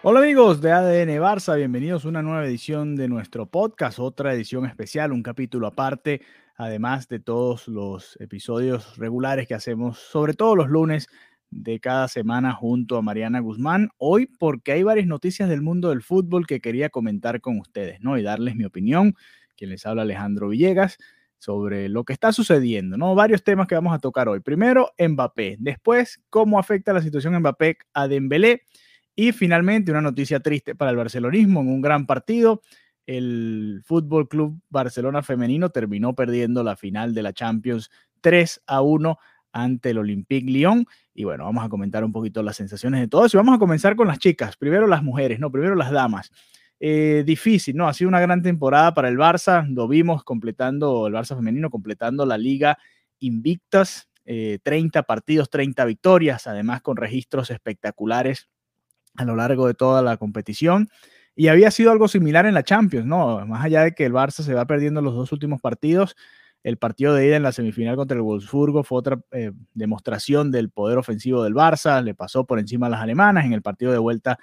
Hola amigos de ADN Barça, bienvenidos a una nueva edición de nuestro podcast, otra edición especial, un capítulo aparte, además de todos los episodios regulares que hacemos, sobre todo los lunes de cada semana junto a Mariana Guzmán. Hoy porque hay varias noticias del mundo del fútbol que quería comentar con ustedes, ¿no? Y darles mi opinión, quien les habla Alejandro Villegas, sobre lo que está sucediendo, ¿no? Varios temas que vamos a tocar hoy. Primero, Mbappé. Después, cómo afecta la situación Mbappé a Dembélé. Y finalmente, una noticia triste para el barcelonismo en un gran partido. El Fútbol Club Barcelona Femenino terminó perdiendo la final de la Champions 3 a 1 ante el Olympique Lyon. Y bueno, vamos a comentar un poquito las sensaciones de todos. Y vamos a comenzar con las chicas. Primero las mujeres, no, primero las damas. Eh, difícil, ¿no? Ha sido una gran temporada para el Barça. Lo vimos completando, el Barça femenino completando la liga invictas. Eh, 30 partidos, 30 victorias, además con registros espectaculares a lo largo de toda la competición. Y había sido algo similar en la Champions, ¿no? Más allá de que el Barça se va perdiendo los dos últimos partidos, el partido de ida en la semifinal contra el Wolfsburgo fue otra eh, demostración del poder ofensivo del Barça, le pasó por encima a las alemanas, en el partido de vuelta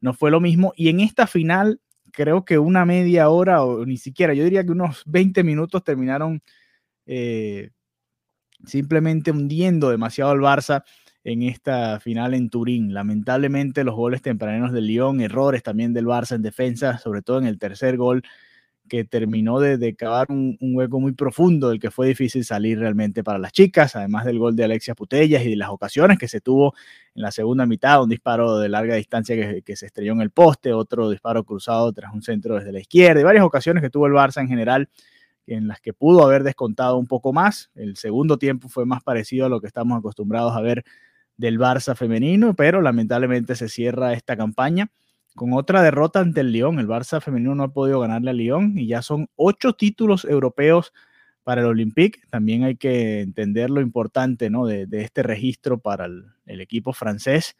no fue lo mismo. Y en esta final, creo que una media hora o ni siquiera, yo diría que unos 20 minutos terminaron eh, simplemente hundiendo demasiado al Barça en esta final en Turín. Lamentablemente los goles tempraneros del Lyon, errores también del Barça en defensa, sobre todo en el tercer gol que terminó de, de cavar un, hueco muy profundo del que fue difícil salir realmente para las chicas, además del gol de Alexia Putellas y de las ocasiones que se tuvo en la segunda mitad, un disparo de larga distancia que, que se estrelló en el poste, otro disparo cruzado tras un centro desde la izquierda y varias ocasiones que tuvo el Barça en general en las que pudo haber descontado un poco más. El segundo tiempo fue más parecido a lo que estamos acostumbrados a ver del Barça femenino, pero lamentablemente se cierra esta campaña con otra derrota ante el Lyon. El Barça femenino no ha podido ganarle al Lyon y ya son ocho títulos europeos para el Olympique. También hay que entender lo importante ¿no? de, este registro para el, equipo francés.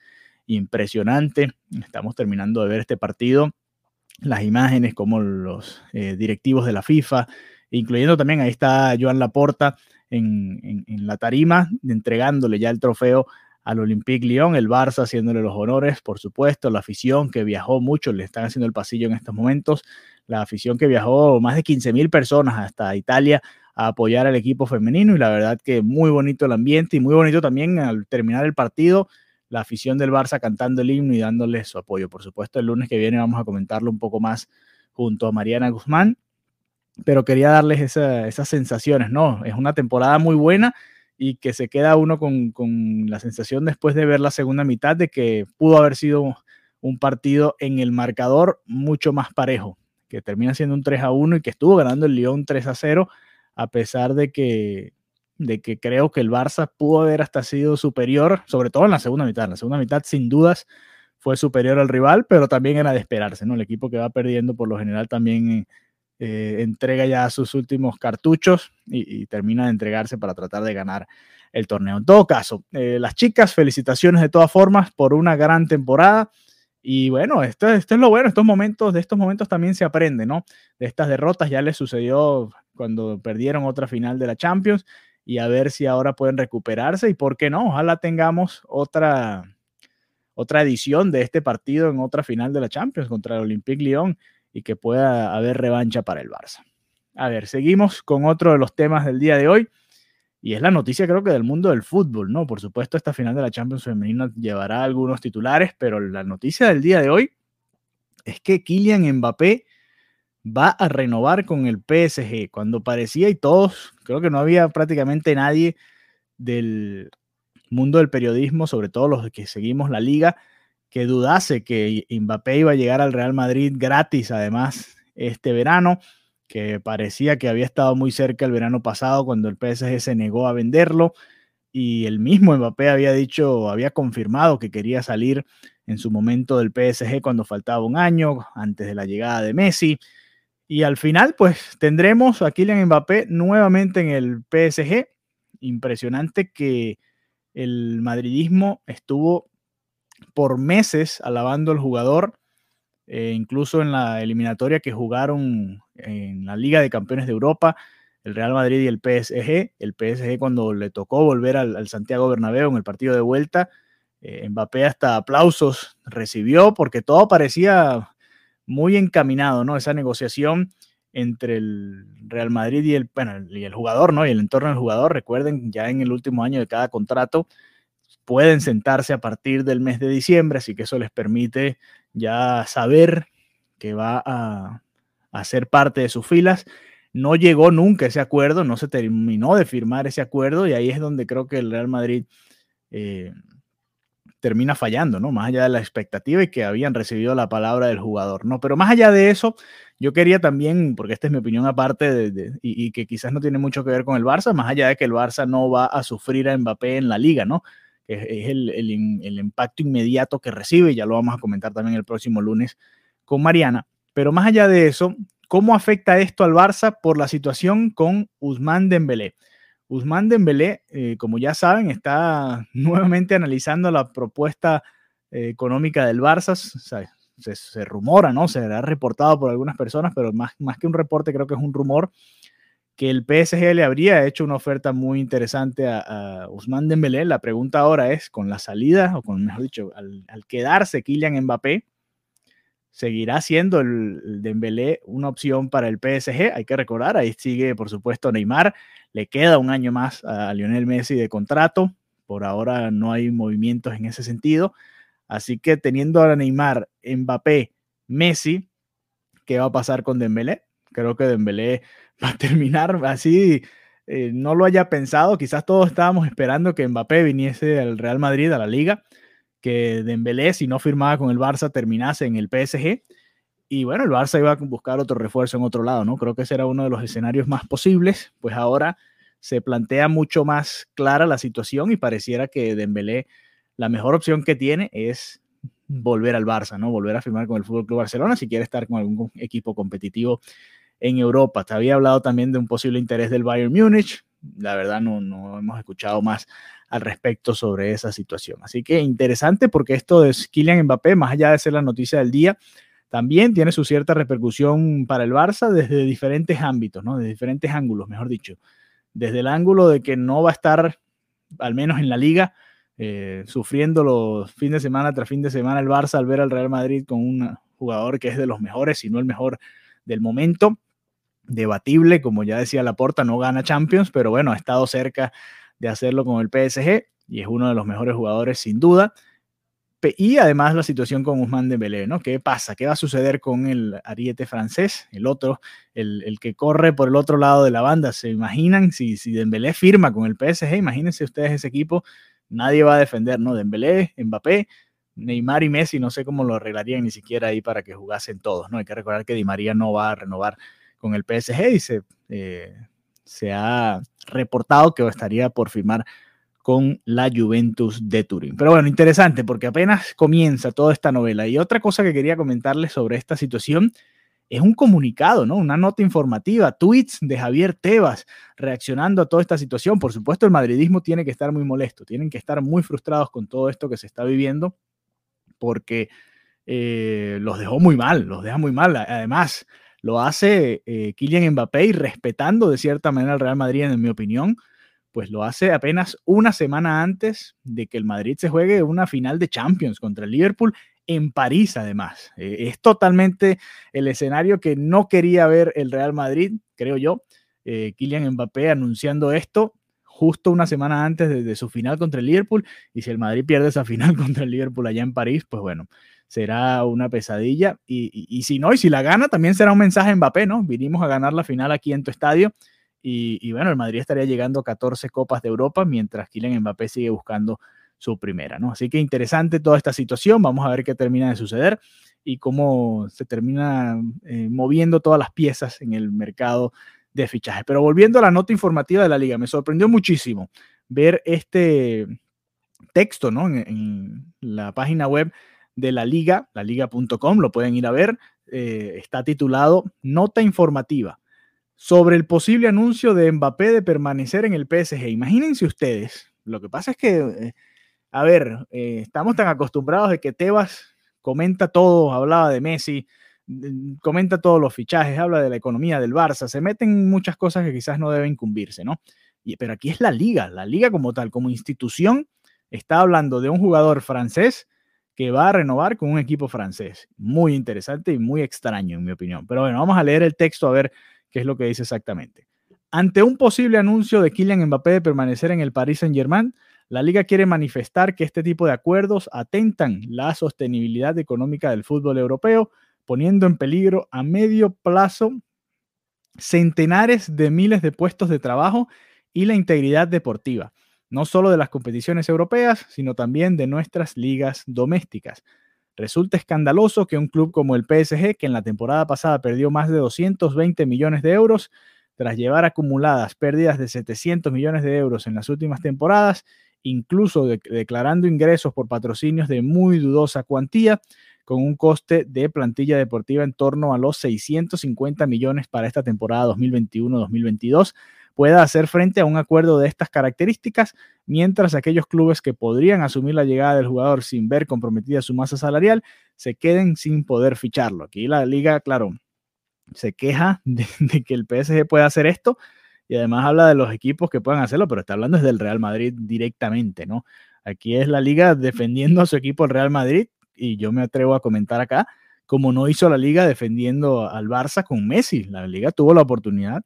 Impresionante. Estamos terminando de ver este partido. Las imágenes como los eh, directivos de la FIFA, incluyendo también ahí está Joan Laporta en la tarima, entregándole ya el trofeo al Olympique Lyon, el Barça haciéndole los honores, por supuesto, la afición que viajó mucho, le están haciendo el pasillo en estos momentos, la afición que viajó más de 15 mil personas hasta Italia a apoyar al equipo femenino y la verdad que muy bonito el ambiente y muy bonito también al terminar el partido, la afición del Barça cantando el himno y dándole su apoyo. Por supuesto, el lunes que viene vamos a comentarlo un poco más junto a Mariana Guzmán, pero quería darles esa, esas sensaciones, ¿no? Es una temporada muy buena y que se queda uno con, con, la sensación después de ver la segunda mitad de que pudo haber sido un partido en el marcador mucho más parejo, que termina siendo un 3 a 1 y que estuvo ganando el Lyon 3 a 0, a pesar de que, de que creo que el Barça pudo haber hasta sido superior, sobre todo en la segunda mitad. La segunda mitad, sin dudas, fue superior al rival, pero también era de esperarse, ¿no? El equipo que va perdiendo por lo general también eh, entrega ya sus últimos cartuchos y, termina de entregarse para tratar de ganar el torneo. En todo caso, eh, las chicas, felicitaciones de todas formas por una gran temporada. Y bueno, esto, esto, es lo bueno, estos momentos, de estos momentos también se aprende, ¿no? De estas derrotas ya les sucedió cuando perdieron otra final de la Champions y a ver si ahora pueden recuperarse y por qué no, ojalá tengamos otra, otra edición de este partido en otra final de la Champions contra el Olympique Lyon y que pueda haber revancha para el Barça. A ver, seguimos con otro de los temas del día de hoy y es la noticia creo que del mundo del fútbol, ¿no? Por supuesto, esta final de la Champions femenina llevará algunos titulares, pero la noticia del día de hoy es que Kylian Mbappé va a renovar con el PSG cuando parecía y todos, creo que no había prácticamente nadie del mundo del periodismo, sobre todo los que seguimos la liga, que dudase que Mbappé iba a llegar al Real Madrid gratis, además, este verano. que parecía que había estado muy cerca el verano pasado cuando el PSG se negó a venderlo y el mismo Mbappé había dicho, había confirmado que quería salir en su momento del PSG cuando faltaba un año, antes de la llegada de Messi. Y al final, pues tendremos a Kylian Mbappé nuevamente en el PSG. Impresionante que el madridismo estuvo por meses alabando al jugador, eh, incluso en la eliminatoria que jugaron en la Liga de Campeones de Europa, el Real Madrid y el PSG. El PSG cuando le tocó volver al, Santiago Bernabéu en el partido de vuelta, eh, Mbappé hasta aplausos recibió porque todo parecía muy encaminado, ¿no? Esa negociación entre el Real Madrid y el, y el jugador, ¿no? Y el entorno del jugador. Recuerden, ya en el último año de cada contrato pueden sentarse a partir del mes de diciembre, así que eso les permite ya saber que va a, a ser parte de sus filas. No llegó nunca ese acuerdo, no se terminó de firmar ese acuerdo y ahí es donde creo que el Real Madrid eh, termina fallando, ¿no? Más allá de la expectativa y que habían recibido la palabra del jugador, ¿no? Pero más allá de eso, yo quería también, porque esta es mi opinión aparte de, y, que quizás no tiene mucho que ver con el Barça, más allá de que el Barça no va a sufrir a Mbappé en la liga, ¿no? Es, el, el, el impacto inmediato que recibe, ya lo vamos a comentar también el próximo lunes con Mariana. Pero más allá de eso, ¿cómo afecta esto al Barça por la situación con Usman Dembélé? Usman Dembélé, eh, como ya saben, está nuevamente analizando la propuesta eh, económica del Barça. se, rumora, ¿no? Se ha reportado por algunas personas, pero más, más que un reporte, creo que es un rumor que el PSG le habría hecho una oferta muy interesante a, Usman Dembélé. La pregunta ahora es, con la salida, o con, mejor dicho, al, quedarse Kylian Mbappé, seguirá siendo el, Dembélé una opción para el PSG. Hay que recordar, ahí sigue, por supuesto, Neymar. Le queda un año más a Lionel Messi de contrato. Por ahora no hay movimientos en ese sentido. Así que teniendo a Neymar, Mbappé, Messi, ¿qué va a pasar con Dembélé? Creo que Dembélé va a terminar así. Eh, no lo haya pensado, quizás todos estábamos esperando que Mbappé viniese al Real Madrid, a la liga, que Dembélé, si no firmaba con el Barça, terminase en el PSG. Y bueno, el Barça iba a buscar otro refuerzo en otro lado, ¿no? Creo que ese era uno de los escenarios más posibles, pues ahora se plantea mucho más clara la situación y pareciera que Dembélé, la mejor opción que tiene es volver al Barça, ¿no? Volver a firmar con el Fútbol Club Barcelona si quiere estar con algún equipo competitivo en Europa. Te había hablado también de un posible interés del Bayern Múnich. La verdad no, no hemos escuchado más al respecto sobre esa situación. Así que interesante porque esto de Kylian Mbappé, más allá de ser la noticia del día, también tiene su cierta repercusión para el Barça desde diferentes ámbitos, ¿no? De diferentes ángulos, mejor dicho. Desde el ángulo de que no va a estar, al menos en la liga, eh, sufriendo los fines de semana tras fin de semana el Barça al ver al Real Madrid con un jugador que es de los mejores, si no el mejor del momento. Debatible, como ya decía Laporta, no gana Champions, pero bueno, ha estado cerca de hacerlo con el PSG y es uno de los mejores jugadores sin duda. Y además la situación con Guzmán Dembélé, ¿no? ¿Qué pasa? ¿Qué va a suceder con el ariete francés, el otro, el, que corre por el otro lado de la banda? ¿Se imaginan si, si Dembélé firma con el PSG? Imagínense ustedes ese equipo, nadie va a defender, ¿no? Dembélé, Mbappé, Neymar y Messi, no sé cómo lo arreglarían ni siquiera ahí para que jugasen todos, ¿no? Hay que recordar que Di María no va a renovar con el PSG y se, eh, se ha reportado que estaría por firmar con la Juventus de Turín. Pero bueno, interesante porque apenas comienza toda esta novela. Y otra cosa que quería comentarles sobre esta situación es un comunicado, ¿no? Una nota informativa, tweets de Javier Tebas reaccionando a toda esta situación. Por supuesto, el madridismo tiene que estar muy molesto, tienen que estar muy frustrados con todo esto que se está viviendo porque eh, los dejó muy mal, los deja muy mal. Además, lo hace eh, Kylian Mbappé y respetando de cierta manera al Real Madrid, en mi opinión, pues lo hace apenas una semana antes de que el Madrid se juegue una final de Champions contra el Liverpool en París, además. Eh, es totalmente el escenario que no quería ver el Real Madrid, creo yo. Eh, Kylian Mbappé anunciando esto justo una semana antes de, de, su final contra el Liverpool. Y si el Madrid pierde esa final contra el Liverpool allá en París, pues bueno, será una pesadilla. Y, si no, y si la gana, también será un mensaje en Mbappé, ¿no? Vinimos a ganar la final aquí en tu estadio. Y, bueno, el Madrid estaría llegando a 14 Copas de Europa, mientras Kylian Mbappé sigue buscando su primera, ¿no? Así que interesante toda esta situación, vamos a ver qué termina de suceder. y cómo se termina eh, moviendo todas las piezas en el mercado de fichaje. Pero volviendo a la nota informativa de la liga, me sorprendió muchísimo ver este texto ¿no? en, la página web de la liga, laliga.com, lo pueden ir a ver, eh, está titulado Nota informativa sobre el posible anuncio de Mbappé de permanecer en el PSG. Imagínense ustedes, lo que pasa es que, eh, a ver, eh, estamos tan acostumbrados de que Tebas comenta todo, hablaba de Messi, comenta todos los fichajes, habla de la economía del Barça, se meten muchas cosas que quizás no deben cumplirse, ¿no? Y, pero aquí es la liga, la liga como tal, como institución, está hablando de un jugador francés que va a renovar con un equipo francés. Muy interesante y muy extraño, en mi opinión. Pero bueno, vamos a leer el texto a ver qué es lo que dice exactamente. Ante un posible anuncio de Kylian Mbappé de permanecer en el Paris Saint-Germain, la liga quiere manifestar que este tipo de acuerdos atentan la sostenibilidad económica del fútbol europeo, poniendo en peligro a medio plazo centenares de miles de puestos de trabajo y la integridad deportiva, no solo de las competiciones europeas, sino también de nuestras ligas domésticas. Resulta escandaloso que un club como el PSG, que en la temporada pasada perdió más de 220 millones de euros, tras llevar acumuladas pérdidas de 700 millones de euros en las últimas temporadas, incluso declarando ingresos por patrocinios de muy dudosa cuantía, con un coste de plantilla deportiva en torno a los 650 millones para esta temporada 2021-2022, pueda hacer frente a un acuerdo de estas características, mientras aquellos clubes que podrían asumir la llegada del jugador sin ver comprometida su masa salarial se queden sin poder ficharlo. Aquí la liga, claro, se queja de, que el PSG pueda hacer esto y además habla de los equipos que puedan hacerlo, pero está hablando desde el Real Madrid directamente, ¿no? Aquí es la liga defendiendo a su equipo el Real Madrid y yo me atrevo a comentar acá, como no hizo la liga defendiendo al Barça con Messi. La liga tuvo la oportunidad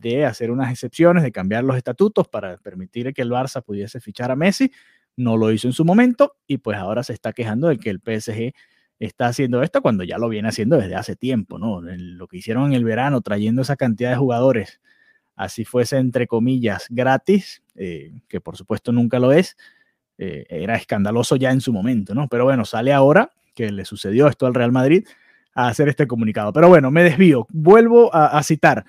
de hacer unas excepciones, de cambiar los estatutos para permitir que el Barça pudiese fichar a Messi. No lo hizo en su momento y pues ahora se está quejando de que el PSG está haciendo esto cuando ya lo viene haciendo desde hace tiempo, ¿no? Lo que hicieron en el verano trayendo esa cantidad de jugadores, así fuese entre comillas gratis, eh, que por supuesto nunca lo es, eh, era escandaloso ya en su momento, ¿no? Pero bueno, sale ahora que le sucedió esto al Real Madrid a hacer este comunicado. Pero bueno, me desvío. Vuelvo a citar.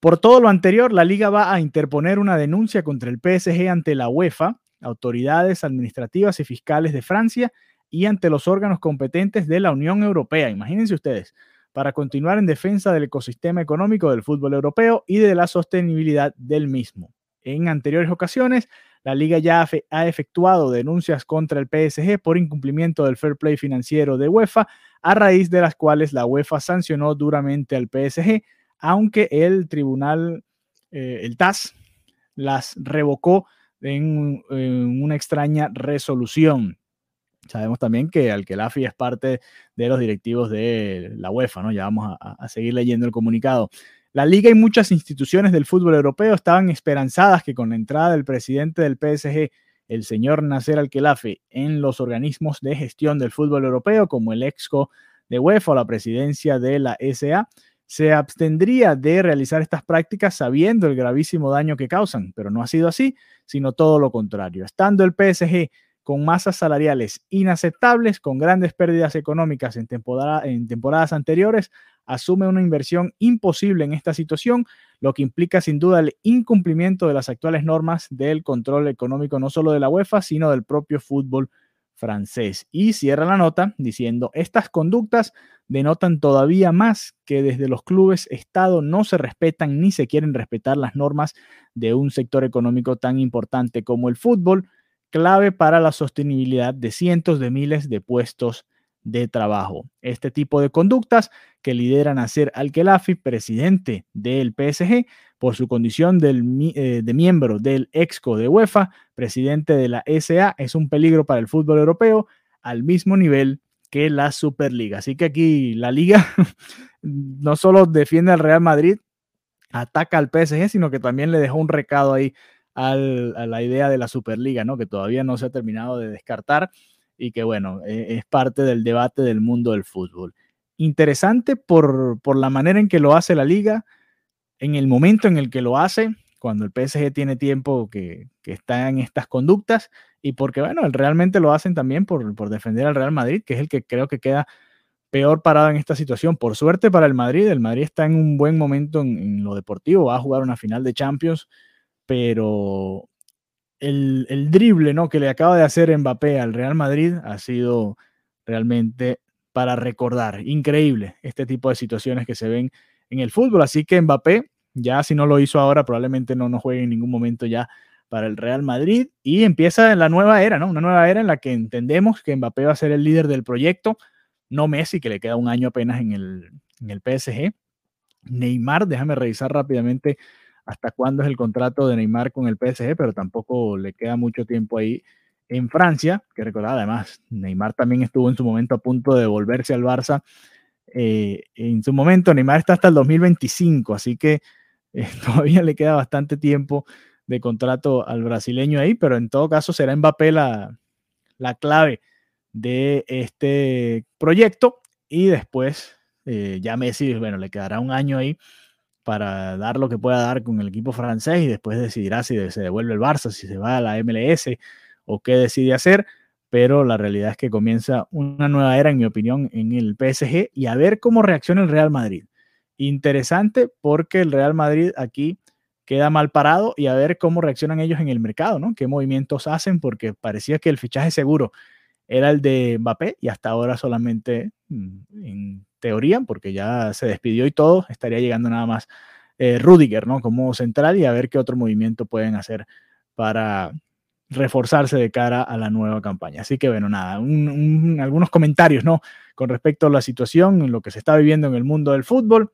Por todo lo anterior, la liga va a interponer una denuncia contra el PSG ante la UEFA, autoridades administrativas y fiscales de Francia y ante los órganos competentes de la Unión Europea. Imagínense ustedes, para continuar en defensa del ecosistema económico del fútbol europeo y de la sostenibilidad del mismo. En anteriores ocasiones, la liga ya ha efectuado denuncias contra el PSG por incumplimiento del fair play financiero de UEFA, a raíz de las cuales la UEFA sancionó duramente al PSG aunque el tribunal, eh, el TAS, las revocó en, una extraña resolución. Sabemos también que Alquelafi es parte de los directivos de la UEFA, ¿no? Ya vamos a, a seguir leyendo el comunicado. La liga y muchas instituciones del fútbol europeo estaban esperanzadas que con la entrada del presidente del PSG, el señor Nasser Al-Khelafi, en los organismos de gestión del fútbol europeo, como el EXCO de UEFA o la presidencia de la SA, se abstendría de realizar estas prácticas sabiendo el gravísimo daño que causan, pero no ha sido así, sino todo lo contrario. Estando el PSG con masas salariales inaceptables, con grandes pérdidas económicas en, en temporadas anteriores, asume una inversión imposible en esta situación, lo que implica sin duda el incumplimiento de las actuales normas del control económico no solo de la UEFA, sino del propio fútbol francés. Y cierra la nota diciendo, estas conductas denotan todavía más que desde los clubes Estado no se respetan ni se quieren respetar las normas de un sector económico tan importante como el fútbol, clave para la sostenibilidad de cientos de miles de puestos de trabajo. Este tipo de conductas que lideran a ser Al-Khelafi, presidente del PSG, por su condición eh, de miembro del EXCO de UEFA, presidente de la SA, es un peligro para el fútbol europeo al mismo nivel que la Superliga. Así que aquí la liga no solo defiende al Real Madrid, ataca al PSG, sino que también le dejó un recado ahí a la idea de la Superliga, ¿no? que todavía no se ha terminado de descartar y que bueno, e, es parte del debate del mundo del fútbol. Interesante por, por la manera en que lo hace la liga, en el momento en el que lo hace, cuando el PSG tiene tiempo que, que está en estas conductas y porque, bueno, realmente lo hacen también por, por, defender al Real Madrid, que es el que creo que queda peor parado en esta situación. Por suerte para el Madrid, el Madrid está en un buen momento en, lo deportivo, va a jugar una final de Champions, pero el, el, drible ¿no? que le acaba de hacer Mbappé al Real Madrid ha sido realmente para recordar. Increíble este tipo de situaciones que se ven en el fútbol. Así que Mbappé, ya si no lo hizo ahora, probablemente no, no juegue en ningún momento ya para el Real Madrid y empieza la nueva era, ¿no? Una nueva era en la que entendemos que Mbappé va a ser el líder del proyecto, no Messi, que le queda un año apenas en el, en el PSG. Neymar, déjame revisar rápidamente hasta cuándo es el contrato de Neymar con el PSG, pero tampoco le queda mucho tiempo ahí en Francia, que recordar además, Neymar también estuvo en su momento a punto de volverse al Barça. Eh, en su momento, Neymar está hasta el 2025, así que eh, todavía le queda bastante tiempo de contrato al brasileño ahí, pero en todo caso será Mbappé la, la clave de este proyecto. Y después eh, ya Messi, bueno, le quedará un año ahí para dar lo que pueda dar con el equipo francés y después decidirá si se devuelve el Barça, si se va a la MLS o qué decide hacer, pero la realidad es que comienza una nueva era, en mi opinión, en el PSG y a ver cómo reacciona el Real Madrid. Interesante porque el Real Madrid aquí queda mal parado y a ver cómo reaccionan ellos en el mercado, ¿no? Qué movimientos hacen, porque parecía que el fichaje seguro era el de Mbappé y hasta ahora solamente mm, en teoría, porque ya se despidió y todo, estaría llegando nada más eh, Rudiger, ¿no? Como central y a ver qué otro movimiento pueden hacer para reforzarse de cara a la nueva campaña. Así que bueno, nada, algunos comentarios, ¿no? Con respecto a la situación, lo que se está viviendo en el mundo del fútbol.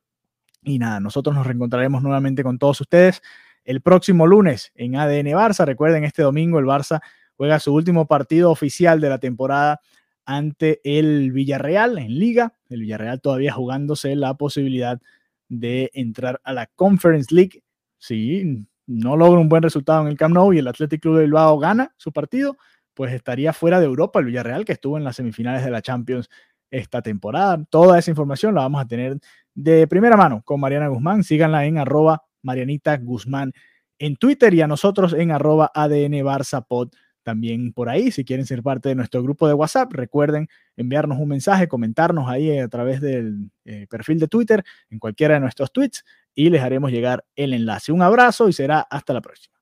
Y nada, nosotros nos reencontraremos nuevamente con todos ustedes el próximo lunes en ADN Barça. Recuerden, este domingo el Barça juega su último partido oficial de la temporada ante el Villarreal en liga. El Villarreal todavía jugándose la posibilidad de entrar a la Conference League. Si no logra un buen resultado en el Camp Nou y el Athletic Club de Bilbao gana su partido, pues estaría fuera de Europa el Villarreal que estuvo en las semifinales de la Champions esta temporada. Toda esa información la vamos a tener de primera mano con Mariana Guzmán. Síganla en arroba Marianita Guzmán en Twitter y a nosotros en arroba ADN Barça Pod también por ahí. Si quieren ser parte de nuestro grupo de WhatsApp, recuerden enviarnos un mensaje, comentarnos ahí a través del eh, perfil de Twitter, en cualquiera de nuestros tweets, y les haremos llegar el enlace. Un abrazo y será hasta la próxima.